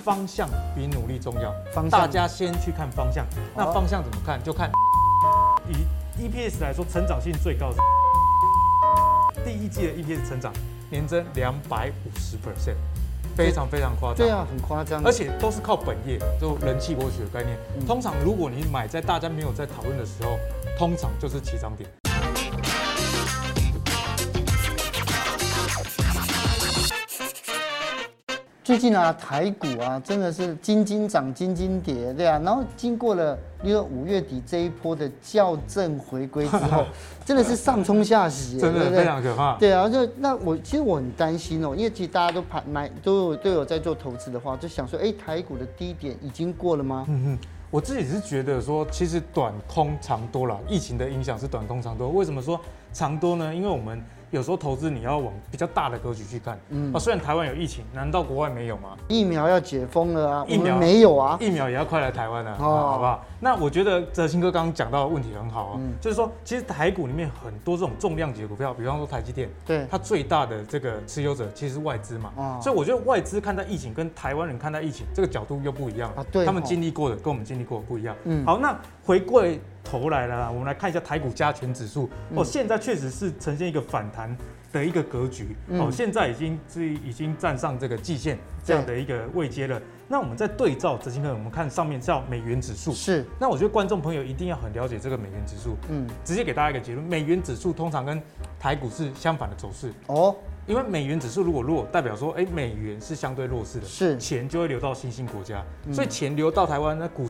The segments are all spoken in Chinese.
方向比努力重要。方向大家先去看方向。那方向怎么看？就看以 EPS 来说，成长性最高的是 第一季的 EPS 成长年增两百五十 percent，非常非常夸张。对啊，很夸张，而且都是靠本业，就人气博取的概念。通常如果你买在大家没有在讨论的时候，通常就是起涨点。最近啊，台股啊，真的是金金涨，金金跌，对啊。然后经过了，因为五月底这一波的校正回归之后，真的是上冲下洗，真的非常可怕。对啊，就那我其实我很担心哦，因为其实大家都盘买都有都有在做投资的话，就想说，哎，台股的低点已经过了吗？嗯哼，我自己是觉得说，其实短空长多了，疫情的影响是短空长多。为什么说长多呢？因为我们。有时候投资你要往比较大的格局去看，嗯，啊，虽然台湾有疫情，难道国外没有吗？疫苗要解封了啊，疫苗。没有啊，疫苗也要快来台湾了，哦，好不好？那我觉得哲青哥刚刚讲到的问题很好啊，嗯，就是说，其实台股里面很多这种重量级的股票，比方说台积电，对，它最大的这个持有者其实是外资嘛，哦，所以我觉得外资看待疫情跟台湾人看待疫情这个角度又不一样啊，对，他们经历过的跟我们经历过的不一样，嗯，好，那回归头来了，我们来看一下台股加权指数，哦，现在确实是呈现一个反弹。的一个格局哦，现在已经是已经站上这个季线这样的一个位阶了。那我们再对照哲青哥，我们看上面叫美元指数。是。那我觉得观众朋友一定要很了解这个美元指数。嗯。直接给大家一个结论：美元指数通常跟台股是相反的走势。哦。因为美元指数如果弱，代表说，哎，美元是相对弱势的，是钱就会流到新兴国家，所以钱流到台湾，那股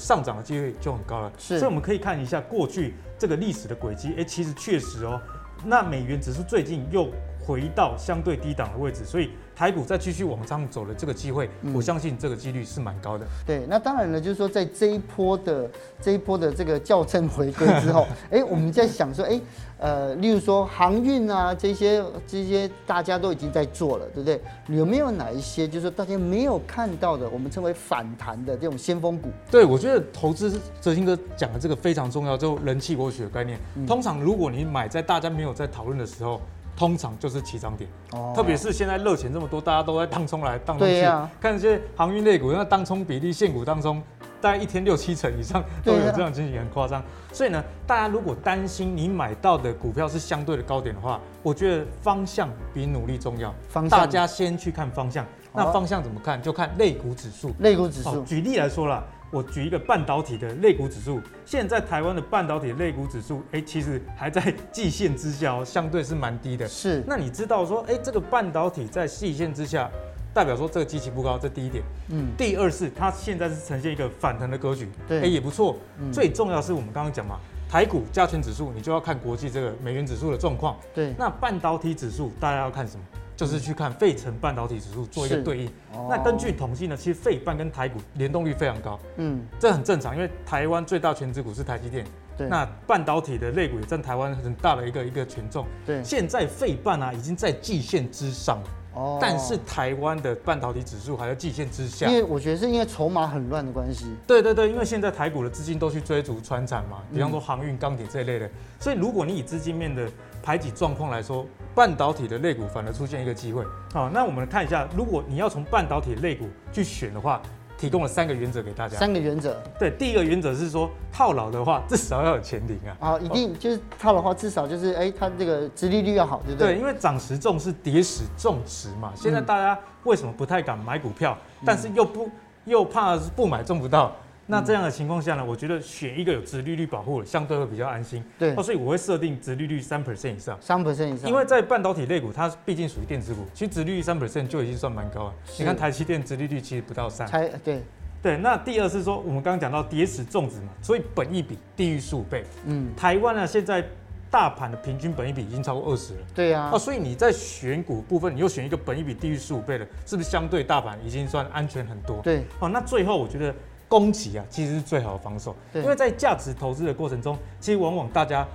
上涨的机会就很高了。是。所以我们可以看一下过去这个历史的轨迹，哎，其实确实哦。那美元指数最近又回到相对低档的位置，所以台股再继续往上走的这个机会，我相信这个几率是蛮高的。对，那当然了，就是说在这一波的这一波的这个校正回归之后，哎，我们在想说，哎，呃，例如说航运啊这些这些大家都已经在做了，对不对？有没有哪一些就是说大家没有看到的，我们称为反弹的这种先锋股？对，我觉得投资哲兴哥讲的这个非常重要，就人气博取的概念。通常如果你买在大家没有在讨论的时候。通常就是起涨点，哦，特别是现在热钱这么多，大家都在当冲来当冲去，啊、看这些航运类股，那当冲比例现股当中，大概一天六七成以上 都有这样情形，很夸张。所以呢，大家如果担心你买到的股票是相对的高点的话，我觉得方向比努力重要。方向，大家先去看方向。那方向怎么看？就看类股指数。类股指数，举例来说啦。我举一个半导体的类股指数，现在台湾的半导体类股指数，哎，其实还在 季线之下哦，相对是蛮低的。是，那你知道说，哎，这个半导体在季线之下，代表说这个基期不高，这第一点。嗯。第二是它现在是呈现一个反弹的格局，对，哎，也不错。嗯。最重要是我们刚刚讲嘛，台股加权指数，你就要看国际这个美元指数的状况。对。那半导体指数，大家要看什么？就是去看费城半导体指数做一个对应，哦、那根据统计呢，其实费半跟台股联动率非常高，嗯，这很正常，因为台湾最大权值股是台积电，对，那半导体的类股也占台湾很大的一个一个权重，对，现在费半啊已经在季线之上了，哦，但是台湾的半导体指数还在季线之下，因为我觉得是因为筹码很乱的关系，对对对，因为现在台股的资金都去追逐川产嘛，比方说航运、钢铁这一类的，所以如果你以资金面的排挤状况来说，半导体的类股反而出现一个机会。好，那我们看一下，如果你要从半导体类股去选的话，提供了三个原则给大家。三个原则。对，第一个原则是说，套牢的话至少要有前顶啊。啊，一定就是套的话，至少就是哎，它这个殖利率要好，对不对？对，因为涨时重是，跌时重值嘛。现在大家为什么不太敢买股票？嗯、但是又不又怕不买中不到？那这样的情况下呢，我觉得选一个有殖利率保护的，相对会比较安心。对，所以我会设定殖利率三 percent 以上。三 percent 以上。因为在半导体类股，它毕竟属于电子股，其实殖利率三 percent 就已经算蛮高了。你看台积电殖利率其实不到三。才对。对，那第二是说，我们刚刚讲到跌时重视嘛，所以本益比低于十五倍。嗯。台湾呢，现在大盘的平均本益比已经超过二十了。对呀。啊，所以你在选股部分，你又选一个本益比低于十五倍的，是不是相对大盘已经算安全很多？对。哦，那最后我觉得。攻击啊，其实是最好的防守。对，因为在价值投资的过程中，其实往往大家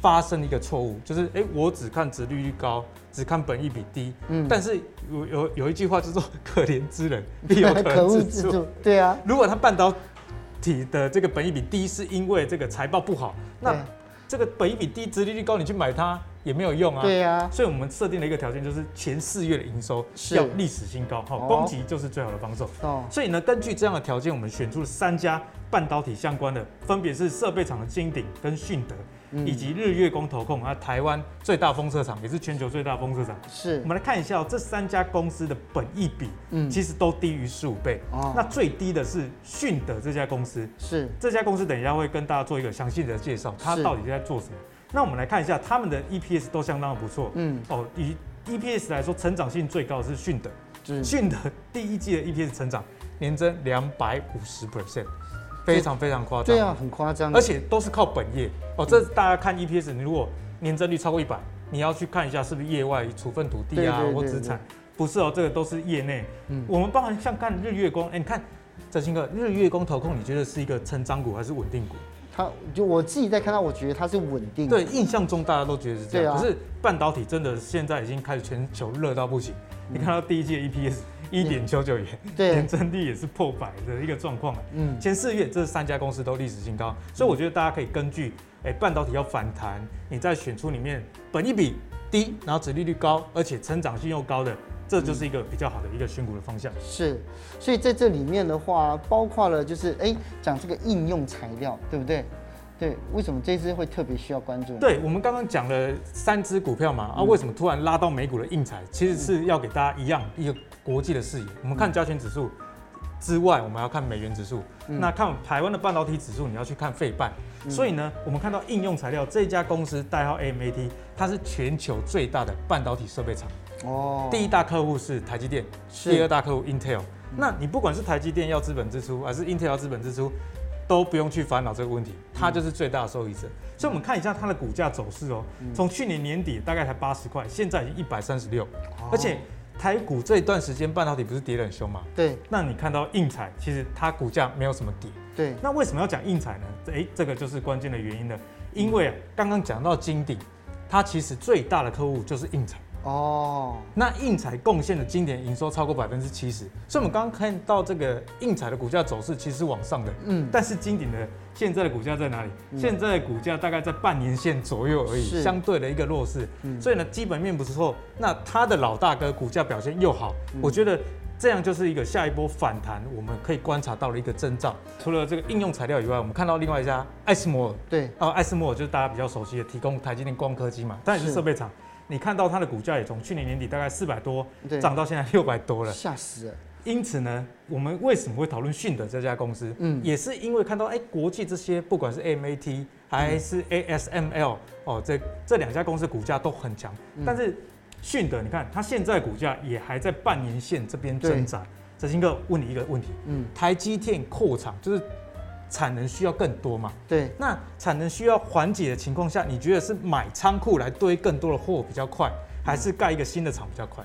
发生一个错误，就是哎，我只看值利率高，只看本益比低。嗯，但是有有有一句话叫做“可怜之人 必有可恶之处”。对啊，如果他半导体的这个本益比低，是因为这个财报不好，那这个本一比低、殖利率高，你去买它，也没有用啊。对、啊。所以我们设定了一个条件，就是前四月的营收要历史新高，好，攻击就是最好的防守。哦。所以呢，根据这样的条件，我们选出了三家半导体相关的，分别是设备厂的金鼎跟迅德。以及日月光投控啊，台湾最大风车厂，也是全球最大风车厂。是，我们来看一下哦，这三家公司的本益比，嗯，其实都低于十五倍。哦，那最低的是迅德这家公司。是，这家公司等一下会跟大家做一个详细的介绍，它到底在做什么。那我们来看一下，他们的 EPS 都相当的不错。嗯，哦，以 EPS 来说，成长性最高的是迅德。迅德第一季的 EPS 成长年增两百五十 percent。非常非常夸张，对啊，很夸张，而且都是靠本业哦。这大家看 EPS，你如果年增率超过一百，你要去看一下是不是业外处分土地啊或资产，不是哦，这个都是业内。嗯，我们包含像看日月光，哎，你看哲鑫哥，日月光投控，你觉得是一个成长股还是稳定股？它就我自己在看到，我觉得它是稳定。对，印象中大家都觉得是这样，可是半导体真的现在已经开始全球热到不行。你看到第一季的 EPS。一点九九元，年增率也是破百的一个状况。嗯，前四月这三家公司都历史新高，所以我觉得大家可以根据，哎，半导体要反弹，你再选出里面本一比低，然后殖利率高，而且成长性又高的，这就是一个比较好的一个选股的方向。是，所以在这里面的话，包括了就是哎，讲这个应用材料，对不对？对，为什么这支会特别需要关注？对，我们刚刚讲了三只股票嘛，啊，为什么突然拉到美股的硬材？其实是要给大家一样一个国际的视野。我们看加权指数之外，我们要看美元指数。那看台湾的半导体指数，你要去看费半。所以呢，我们看到应用材料这家公司代号 AMAT，它是全球最大的半导体设备厂。哦。第一大客户是台积电，第二大客户 Intel。那你不管是台积电要资本支出，还是 Intel 要资本支出？都不用去烦恼这个问题，它就是最大的受益者。所以，我们看一下它的股价走势哦。从去年年底大概才八十块，现在已经一百三十六。而且台股这一段时间半导体不是跌得很凶吗？对。那你看到硬彩，其实它股价没有什么跌。对。那为什么要讲硬彩呢？诶，这个就是关键的原因了。因为啊，刚刚讲到金鼎，它其实最大的客户就是应材。哦，那应材贡献的今年营收超过百分之七十，所以我们刚刚看到这个应材的股价走势其实是往上的，嗯，但是经典的现在的股价在哪里？嗯、现在的股价大概在半年线左右而已，相对的一个弱势，嗯，所以呢，基本面不错，那他的老大哥股价表现又好，嗯、我觉得这样就是一个下一波反弹，我们可以观察到了一个征兆。除了这个应用材料以外，我们看到另外一家艾斯摩尔，对，哦，艾斯摩尔就是大家比较熟悉的，提供台积电光刻机嘛，但也是。设备厂。你看到它的股价也从去年年底大概四百多涨到现在六百多了，吓死了。因此呢，我们为什么会讨论迅德这家公司？嗯，也是因为看到哎，国际这些不管是 AMAT 还是 ASML 哦，这这两家公司股价都很强。但是迅德，你看它现在股价也还在半年线这边挣扎。哲鑫哥问你一个问题，嗯，台积电扩厂就是。产能需要更多嘛？对，那产能需要缓解的情况下，你觉得是买仓库来堆更多的货比较快，还是盖一个新的厂比较快？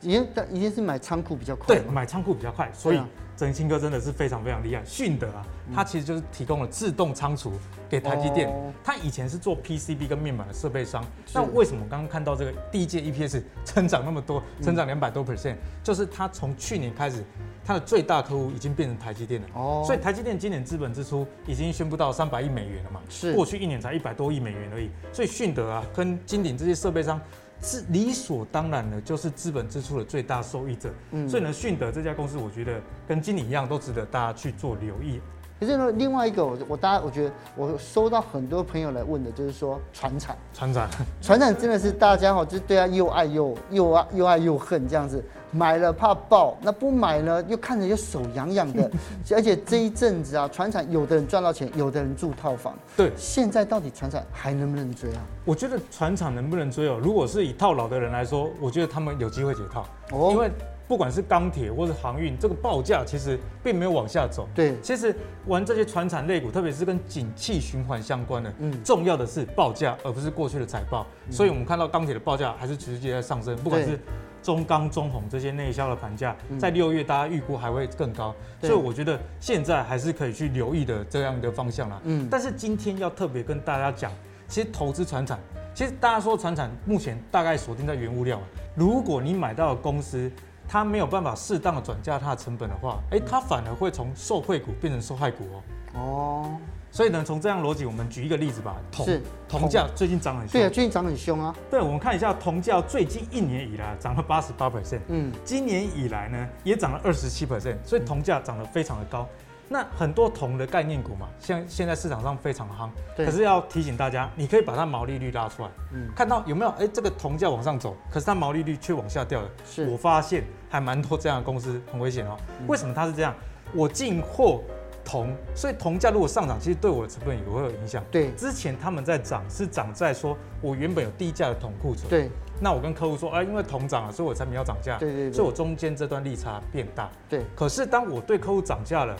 已经已经是买仓库比较快。对，买仓库比较快，所以。哲鑫哥真的是非常非常厉害，迅德啊，它其实就是提供了自动仓储给台积电。它以前是做 PCB 跟面板的设备商，那为什么我刚刚看到这个第一届 EPS 增长那么多，增长两百多 percent，就是它从去年开始，它的最大客户已经变成台积电了。哦，所以台积电今年资本支出已经宣布到三百亿美元了嘛？是，过去一年才一百多亿美元而已。所以迅德啊，跟金鼎这些设备商。是理所当然的，就是资本支出的最大受益者。嗯，所以呢，迅德这家公司，我觉得跟经理一样，都值得大家去做留意。可是呢，另外一个，我我大家，我觉得我收到很多朋友来问的，就是说船产，船产，船产真的是大家哈，就对他又爱又又爱又爱又恨这样子。买了怕爆，那不买呢又看着又手痒痒的。而且这一阵子啊，船产有的人赚到钱，有的人住套房。对，现在到底船产还能不能追啊？我觉得船产能不能追哦？如果是以套牢的人来说，我觉得他们有机会解套，哦，因为。不管是钢铁或是航运，这个报价其实并没有往下走。对，其实玩这些船产类股，特别是跟景气循环相关的，嗯，重要的是报价，而不是过去的财报。嗯、所以，我们看到钢铁的报价还是持续在上升。不管是中钢、中鸿这些内销的盘价，在六月大家预估还会更高。所以，我觉得现在还是可以去留意的这样的方向啦。嗯，但是今天要特别跟大家讲，其实投资船产，其实大家说船产目前大概锁定在原物料。如果你买到的公司，它没有办法适当的转嫁它的成本的话，哎，它反而会从受惠股变成受害股哦。哦，所以呢，从这样逻辑，我们举一个例子吧。铜是铜价最近涨很凶。对啊，最近涨很凶啊。对，我们看一下铜价最近一年以来涨了八十八 percent，嗯，今年以来呢也涨了二十七 percent，所以铜价涨得非常的高。那很多铜的概念股嘛，像现在市场上非常夯，对可是要提醒大家，你可以把它毛利率拉出来，嗯，看到有没有？哎，这个铜价往上走，可是它毛利率却往下掉了。是，我发现还蛮多这样的公司很危险哦。嗯、为什么它是这样？我进货铜，所以铜价如果上涨，其实对我的成本也会有影响。对，之前他们在涨是涨在说我原本有低价的铜库存，对，那我跟客户说，哎，因为铜涨了，所以我产品要涨价，对，对对，所以我中间这段利差变大。对，可是当我对客户涨价了。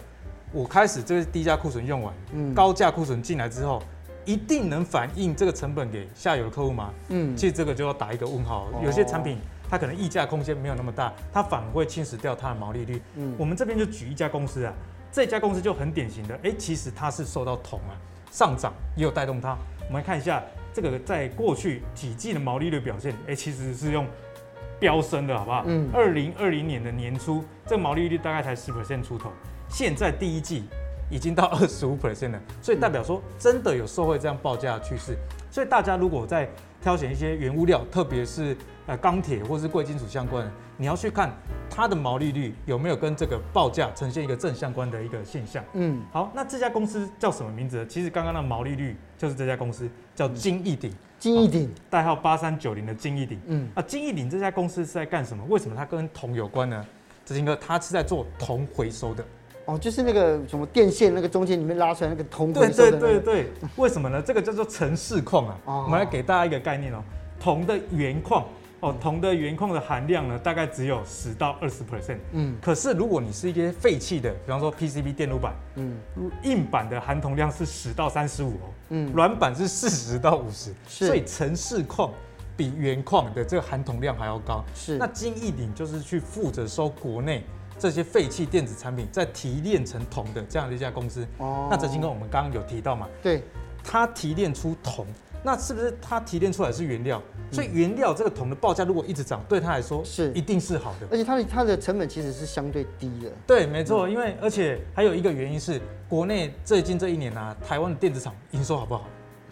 我开始这个低价库存用完，嗯，高价库存进来之后，一定能反映这个成本给下游的客户吗？嗯，其实这个就要打一个问号。有些产品它可能溢价空间没有那么大，它反而会侵蚀掉它的毛利率。嗯，我们这边就举一家公司啊，这家公司就很典型的，哎，其实它是受到铜啊上涨也有带动它。我们来看一下这个在过去几季的毛利率表现，哎，其实是用飙升的好不好？嗯，二零二零年的年初，这个毛利率大概才十 percent 出头。现在第一季已经到二十五 percent 了，所以代表说真的有受惠这样报价的趋势。所以大家如果在挑选一些原物料，特别是呃钢铁或是贵金属相关的，你要去看它的毛利率有没有跟这个报价呈现一个正相关的一个现象。嗯，好，那这家公司叫什么名字？其实刚刚的毛利率就是这家公司叫金益鼎，金益鼎代号八三九零的金益鼎。嗯，啊，金益鼎这家公司是在干什么？为什么它跟铜有关呢？执行哥，它是在做铜回收的。哦，就是那个什么电线那个中间里面拉出来那个铜、那个，对对对对，为什么呢？这个叫做城市矿啊。哦、我们来给大家一个概念哦，铜的原矿哦，铜的原矿的含量呢，大概只有十到二十 percent。嗯。可是如果你是一些废弃的，比方说 PCB 电路板，嗯，硬板的含铜量是十到三十五哦，嗯，软板是四十到五十，所以城市矿比原矿的这个含铜量还要高。是。那金益鼎就是去负责收国内。这些废弃电子产品再提炼成铜的这样的一家公司，哦，那泽金哥我们刚刚有提到嘛？对，它提炼出铜，那是不是它提炼出来是原料？所以原料这个桶的报价如果一直涨，对他来说是一定是好的，而且它的它的成本其实是相对低的。对，没错，因为而且还有一个原因是，国内最近这一年啊，台湾的电子厂营收好不好？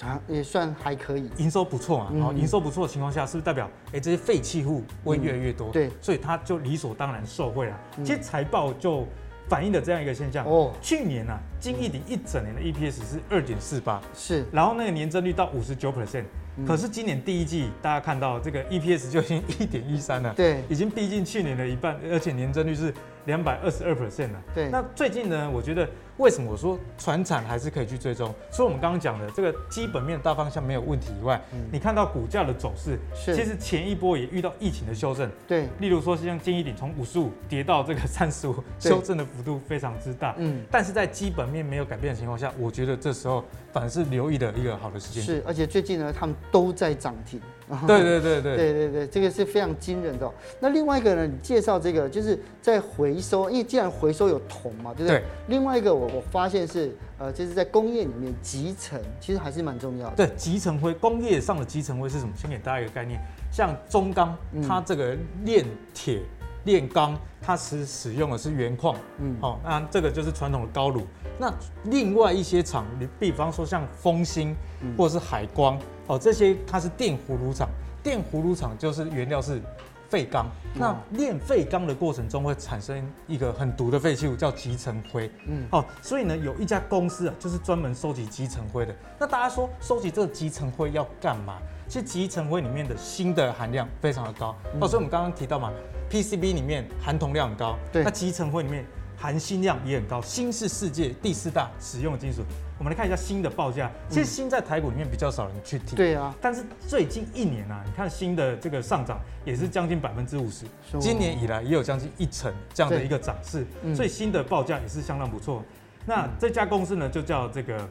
啊，也算还可以，营收不错啊。然后营收不错的情况下，是不是代表哎、欸、这些废弃物会越来越多？嗯、对，所以它就理所当然受惠了。其实财报就反映了这样一个现象。哦，去年啊，金益鼎一整年的 EPS 是二点四八，是，然后那个年增率到五十九 percent。可是今年第一季，大家看到这个 EPS 就已经一点一三了，对，已经逼近去年的一半，而且年增率是两百二十二 percent 了。对，那最近呢，我觉得。为什么我说船产还是可以去追踪？除了我们刚刚讲的这个基本面大方向没有问题以外，嗯、你看到股价的走势，是。其实前一波也遇到疫情的修正，对，例如说像金益鼎从五十五跌到这个三十五，修正的幅度非常之大，嗯，但是在基本面没有改变的情况下，我觉得这时候反而是留意的一个好的时间。是，而且最近呢，他们都在涨停。对对对对对对对，这个是非常惊人的哦。那另外一个呢，你介绍这个就是在回收，因为既然回收有铜嘛，对不对？对。另外一个我我发现是呃，就是在工业里面集成其实还是蛮重要的。对，集成灰，工业上的集成灰是什么？先给大家一个概念，像中钢，它这个炼铁、炼钢，它是使用的是原矿，嗯，好，那这个就是传统的高炉。那另外一些厂，你比方说像丰兴或者是海光。哦，这些它是电葫芦厂，电葫芦厂就是原料是废钢，那炼废钢的过程中会产生一个很毒的废弃物，叫集成灰。嗯，哦，所以呢，有一家公司啊，就是专门收集集成灰的。那大家说，收集这个集成灰要干嘛？其实集成灰里面的锌的含量非常的高。哦，所以我们刚刚提到嘛，PCB 里面含铜量很高，对，那集成灰里面含锌量也很高。锌是世界第四大使用的金属。我们来看一下锌的报价，其实锌在台股里面比较少人去提，对啊。但是最近一年啊，你看锌的这个上涨也是将近百分之五十，今年以来也有将近一成这样的一个涨势，所以锌的报价也是相当不错。那这家公司呢，就叫这个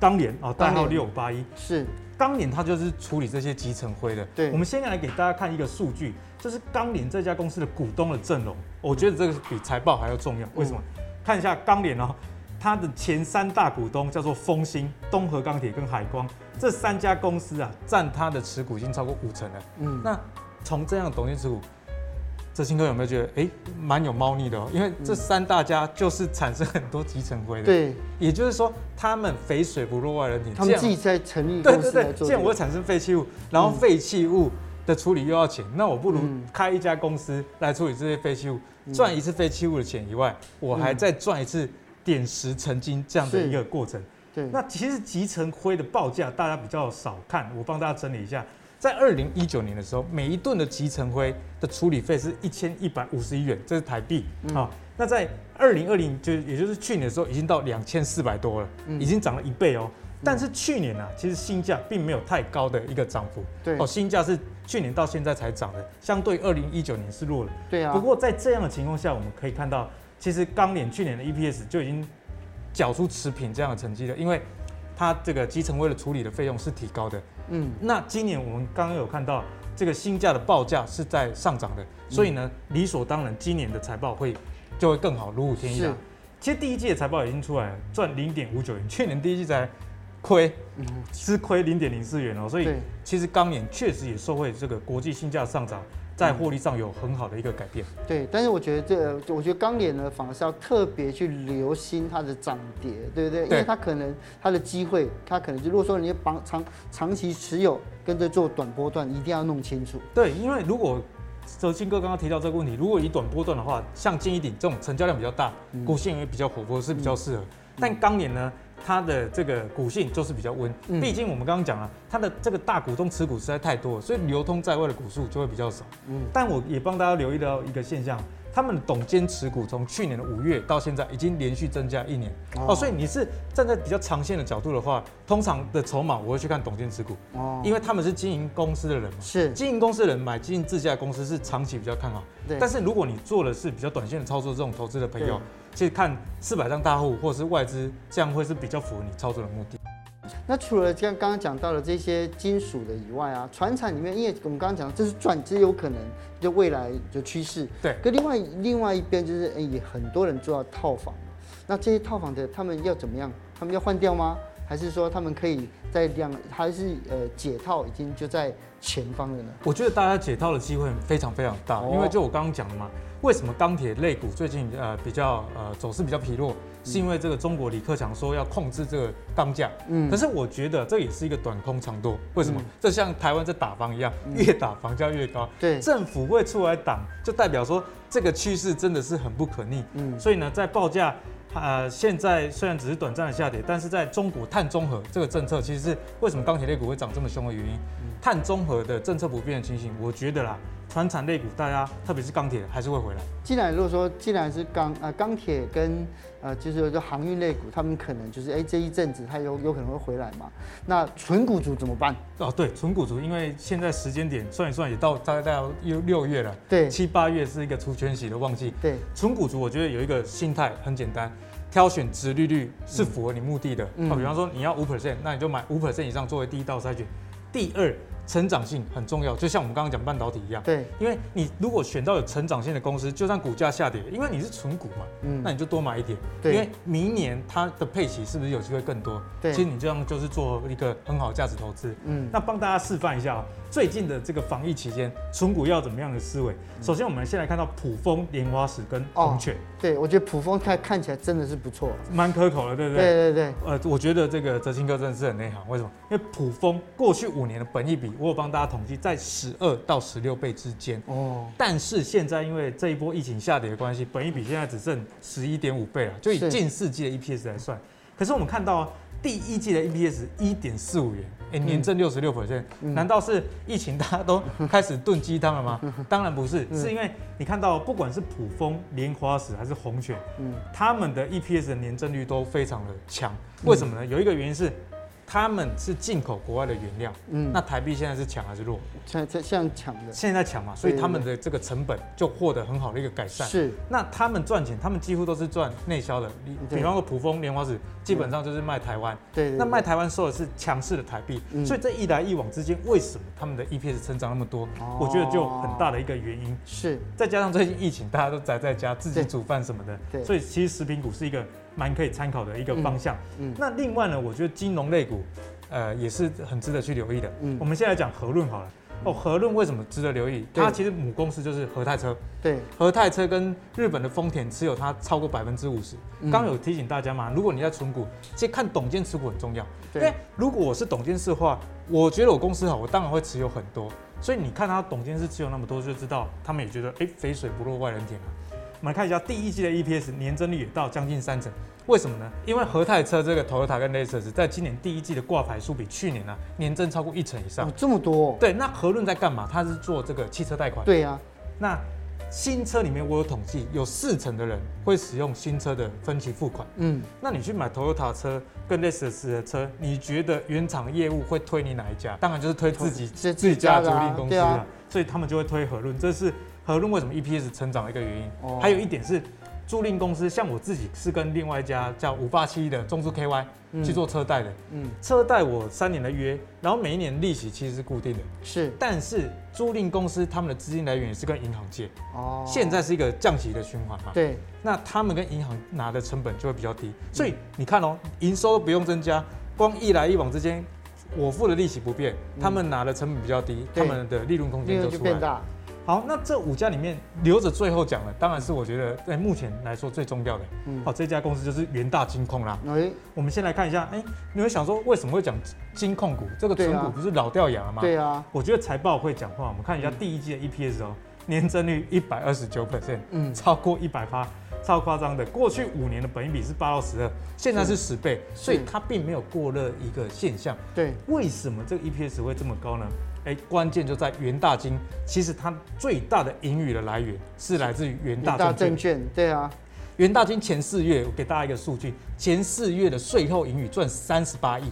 钢联哦，代号六五八一，是钢联，它就是处理这些集成灰的。对，我们先来给大家看一个数据，就是钢联这家公司的股东的阵容，我觉得这个比财报还要重要。为什么？看一下钢联哦。它的前三大股东叫做丰兴、东河钢铁跟海光，这三家公司啊，占它的持股已经超过五成了。嗯，那从这样的董监持股，哲青哥有没有觉得哎，蛮有猫腻的哦？因为这三大家就是产生很多集成灰的。对，也就是说，他们肥水不落外人田，他们自己在成立公司对对对，这样我会产生废弃物，然后废弃物的处理又要钱，那我不如开一家公司来处理这些废弃物，赚一次废弃物的钱以外，我还再赚一次点石成金这样的一个过程。对，那其实集成灰的报价大家比较少看，我帮大家整理一下。在二零一九年的时候，每一吨的集成灰的处理费是一千一百五十一元，这是台币啊。那在二零二零就也就是去年的时候，已经到两千四百多了，已经涨了一倍哦。但是去年啊，其实新价并没有太高的一个涨幅，对哦，新价是去年到现在才涨的，相对二零一九年是弱了。对啊。不过在这样的情况下，我们可以看到，其实钢联去年的 EPS 就已经缴出持平这样的成绩了，因为它这个集成灰的处理的费用是提高的。嗯，那今年我们刚刚有看到这个新价的报价是在上涨的，所以呢，理所当然今年的财报会就会更好，如虎添翼。其实第一季的财报已经出来了，赚零点五九元，去年第一季才亏，吃亏零点零四元哦，所以其实钢年确实也受惠这个国际新价上涨。在获利上有很好的一个改变。对，但是我觉得这个，我觉得钢联呢，反而是要特别去留心它的涨跌，对不对？对。因为它可能它的机会，它可能就如果说你绑长长期持有，跟着做短波段，一定要弄清楚。对，因为如果哲青哥刚刚提到这个问题，如果以短波段的话，像金一鼎这种成交量比较大，股性也比较活泼，是比较适合。嗯、但钢联呢？它的这个股性就是比较温，毕竟我们刚刚讲了，它的这个大股东持股实在太多了，所以流通在外的股数就会比较少。嗯，但我也帮大家留意到一个现象，他们的董监持股从去年的五月到现在已经连续增加一年哦，所以你是站在比较长线的角度的话，通常的筹码我会去看董监持股哦，因为他们是经营公司的人嘛，是经营公司的人买经营自家公司是长期比较看好。对，但是如果你做的是比较短线的操作，这种投资的朋友。其实看四百张大户或者是外资，这样会是比较符合你操作的目的。那除了像刚刚讲到的这些金属的以外啊，船产里面，因为我们刚刚讲这是转，这有可能就未来的趋势。对。可另外另外一边就是，哎，也很多人做到套房，那这些套房的他们要怎么样？他们要换掉吗？还是说他们可以在两，还是呃解套已经就在前方了呢？我觉得大家解套的机会非常非常大，因为就我刚刚讲的嘛。为什么钢铁类股最近呃比较呃走势比较疲弱？是因为这个中国李克强说要控制这个钢价，嗯，可是我觉得这也是一个短空长多。为什么？这像台湾在打房一样，越打房价越高。对，政府会出来挡，就代表说这个趋势真的是很不可逆。嗯，所以呢，在报价呃现在虽然只是短暂的下跌，但是在中国碳中和这个政策，其实是为什么钢铁类股会涨这么凶的原因。碳中和的政策不变的情形，我觉得啦。传产类股，大家特别是钢铁还是会回来。既然如果说既然是钢呃钢铁跟呃就是说航运类股，他们可能就是哎、欸、这一阵子它有有可能会回来嘛。那纯股族怎么办？哦，对，纯股族，因为现在时间点算一算也到大概到六六月了，对，七八月是一个除权息的旺季。对，纯股族我觉得有一个心态很简单，挑选值利率是符合你目的的。嗯，比方说你要五 percent，那你就买五 percent 以上作为第一道筛选。第二。成长性很重要，就像我们刚刚讲半导体一样。对，因为你如果选到有成长性的公司，就算股价下跌，因为你是纯股嘛，嗯，那你就多买一点。对，因为明年它的配息是不是有机会更多？对，其实你这样就是做一个很好的价值投资。嗯，那帮大家示范一下啊，最近的这个防疫期间，存股要怎么样的思维？首先，我们先来看到普丰、莲花石跟红犬。对，我觉得普丰看看起来真的是不错，蛮可口的，对不对？对对对。呃，我觉得这个泽青哥真的是很内行。为什么？因为普丰过去五年的本益比，我有帮大家统计。在十二到十六倍之间哦，但是现在因为这一波疫情下跌的关系，本益比现在只剩十一点五倍了，就以近四季的 EPS 来算。可是我们看到第一季的 EPS 一点四五元，哎，年增六十六 percent，难道是疫情大家都开始炖鸡汤了吗？当然不是，是因为你看到不管是普丰、莲花石还是红犬，嗯，他们的 EPS 的年增率都非常的强。为什么呢？有一个原因是。他们是进口国外的原料，嗯，那台币现在是强还是弱？现在像强的，现在强嘛，所以他们的这个成本就获得很好的一个改善。是，那他们赚钱，他们几乎都是赚内销的。比方说普丰、莲花子，基本上就是卖台湾。对。那卖台湾收的是强势的台币，所以这一来一往之间，为什么他们的 EPS 成长那么多？我觉得就很大的一个原因。是。再加上最近疫情，大家都宅在家，自己煮饭什么的，对。所以其实食品股是一个。蛮可以参考的一个方向。嗯，嗯，那另外呢，我觉得金融类股，呃，也是很值得去留意的。嗯，我们现在讲和润好了，哦，和润为什么值得留意？它其实母公司就是和泰车。对，和泰车跟日本的丰田持有它超过百分之五十。刚有提醒大家嘛，如果你在存股，其实看董监持股很重要。对，如果我是董监事的话，我觉得我公司好，我当然会持有很多。所以你看他董监事持有那么多，就知道他们也觉得，哎，肥水不落外人田啊。我们来看一下第一季的 EPS 年增率也到将近三成。为什么呢？因为和泰车这个 Toyota 跟 Lexus 在今年第一季的挂牌数比去年呢、啊、年增超过一成以上。哦，这么多、哦？对，那和润在干嘛？他是做这个汽车贷款。对呀、啊。那新车里面我有统计，有四成的人会使用新车的分期付款。嗯。那你去买 Toyota 车跟 Lexus 的车，你觉得原厂业务会推你哪一家？当然就是推自己自己家的租赁公司了。啊、所以他们就会推和润，这是和润为什么 EPS 成长的一个原因。哦。还有一点是。租赁公司像我自己是跟另外一家叫五八七的中租 KY 去做车贷的，嗯，车贷我三年的约，然后每一年利息其实是固定的，是，但是租赁公司他们的资金来源也是跟银行借，哦，现在是一个降息的循环嘛，对，那他们跟银行拿的成本就会比较低，所以你看哦，营收都不用增加，光一来一往之间，我付的利息不变，他们拿的成本比较低，他们的利润空间就出来。好，那这五家里面留着最后讲的，当然是我觉得在目前来说最重要的。嗯，好，这家公司就是元大金控啦。哎，我们先来看一下，哎，你会想说为什么会讲金控股？这个存股不是老掉牙了吗？对啊。我觉得财报会讲话，我们看一下第一季的 EPS 哦，年增率一百二十九 percent，嗯，超过一百趴，超夸张的。过去五年的本益比是八到十二，现在是十倍，所以它并没有过热一个现象。对，为什么这个 EPS 会这么高呢？哎，关键就在元大金，其实它最大的盈余的来源是来自于元大证券。对啊，元大金前四月，我给大家一个数据，前四月的税后盈余赚三十八亿。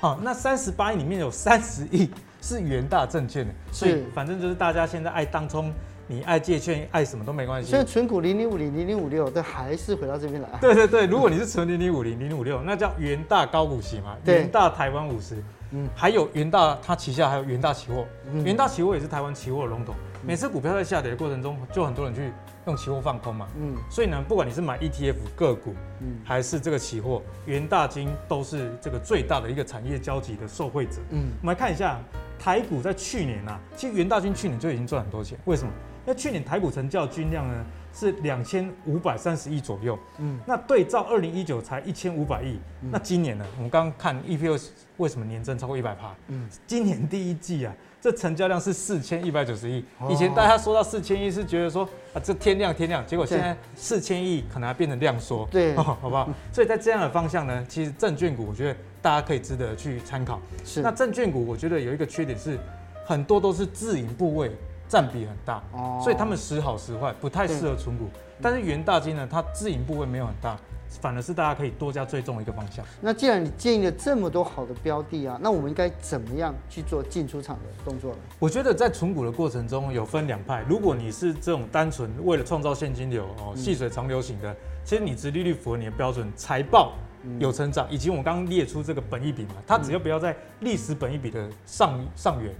好，那三十八亿里面有三十亿是元大证券的，所以反正就是大家现在爱当冲，你爱借券，爱什么都没关系。现在存股零零五零、零零五六但还是回到这边来。对对对，如果你是存零零五零、零零五六，那叫元大高股息嘛，元大台湾五十。嗯，还有元大，它旗下还有元大期货，嗯、元大期货也是台湾期货的龙头。每次股票在下跌的过程中，就很多人去用期货放空嘛。嗯，所以呢，不管你是买 ETF 个股，嗯，还是这个期货，元大金都是这个最大的一个产业交集的受惠者。嗯，我们来看一下台股在去年啊，其实元大军去年就已经赚很多钱。为什么？因为去年台股成交均量呢？是两千五百三十亿左右，嗯，那对照二零一九才一千五百亿，那今年呢？我们刚刚看 EPS 为什么年增超过一百趴？嗯，今年第一季啊，这成交量是四千一百九十亿。以前大家说到四千亿是觉得说啊，这天量天量，结果现在四千亿可能还变成量缩，对，好不好？所以在这样的方向呢，其实证券股我觉得大家可以值得去参考。是，那证券股我觉得有一个缺点是，很多都是自营部位。占比很大，哦所以他们时好时坏，不太适合存股。但是元大金呢，它自营部位没有很大，反而是大家可以多加追踪的一个方向。那既然你建议了这么多好的标的啊，那我们应该怎么样去做进出场的动作呢？我觉得在存股的过程中有分两派。如果你是这种单纯为了创造现金流哦，细水长流型的，其实你殖利率符合你的标准，财报有成长，以及我刚刚列出这个本益比嘛，它只要不要在历史本益比的上上缘。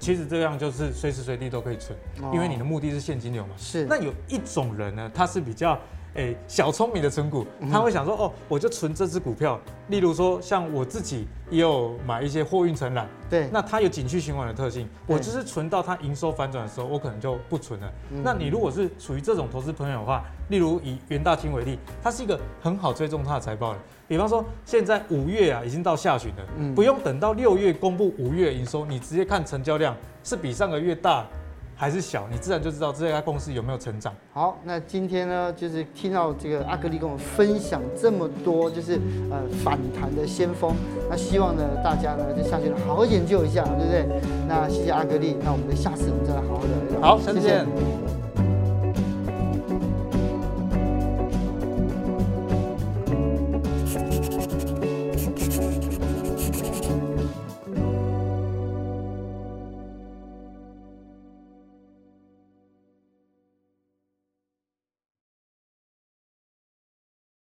其实这样就是随时随地都可以存，因为你的目的是现金流嘛。是。那有一种人呢，他是比较诶小聪明的存股，他会想说哦，我就存这只股票。例如说，像我自己也有买一些货运承揽，对。那它有景区循环的特性，我就是存到它营收反转的时候，我可能就不存了。那你如果是属于这种投资朋友的话，例如以元大金为例，它是一个很好追踪它的财报的。比方说，现在五月啊，已经到下旬了，嗯、不用等到六月公布五月营收，你直接看成交量是比上个月大还是小，你自然就知道这家公司有没有成长。好，那今天呢，就是听到这个阿格力跟我们分享这么多，就是呃反弹的先锋，那希望呢大家呢就下去好好研究一下，对不对？那谢谢阿格力，那我们下次我们再来好好聊一聊。好。谢谢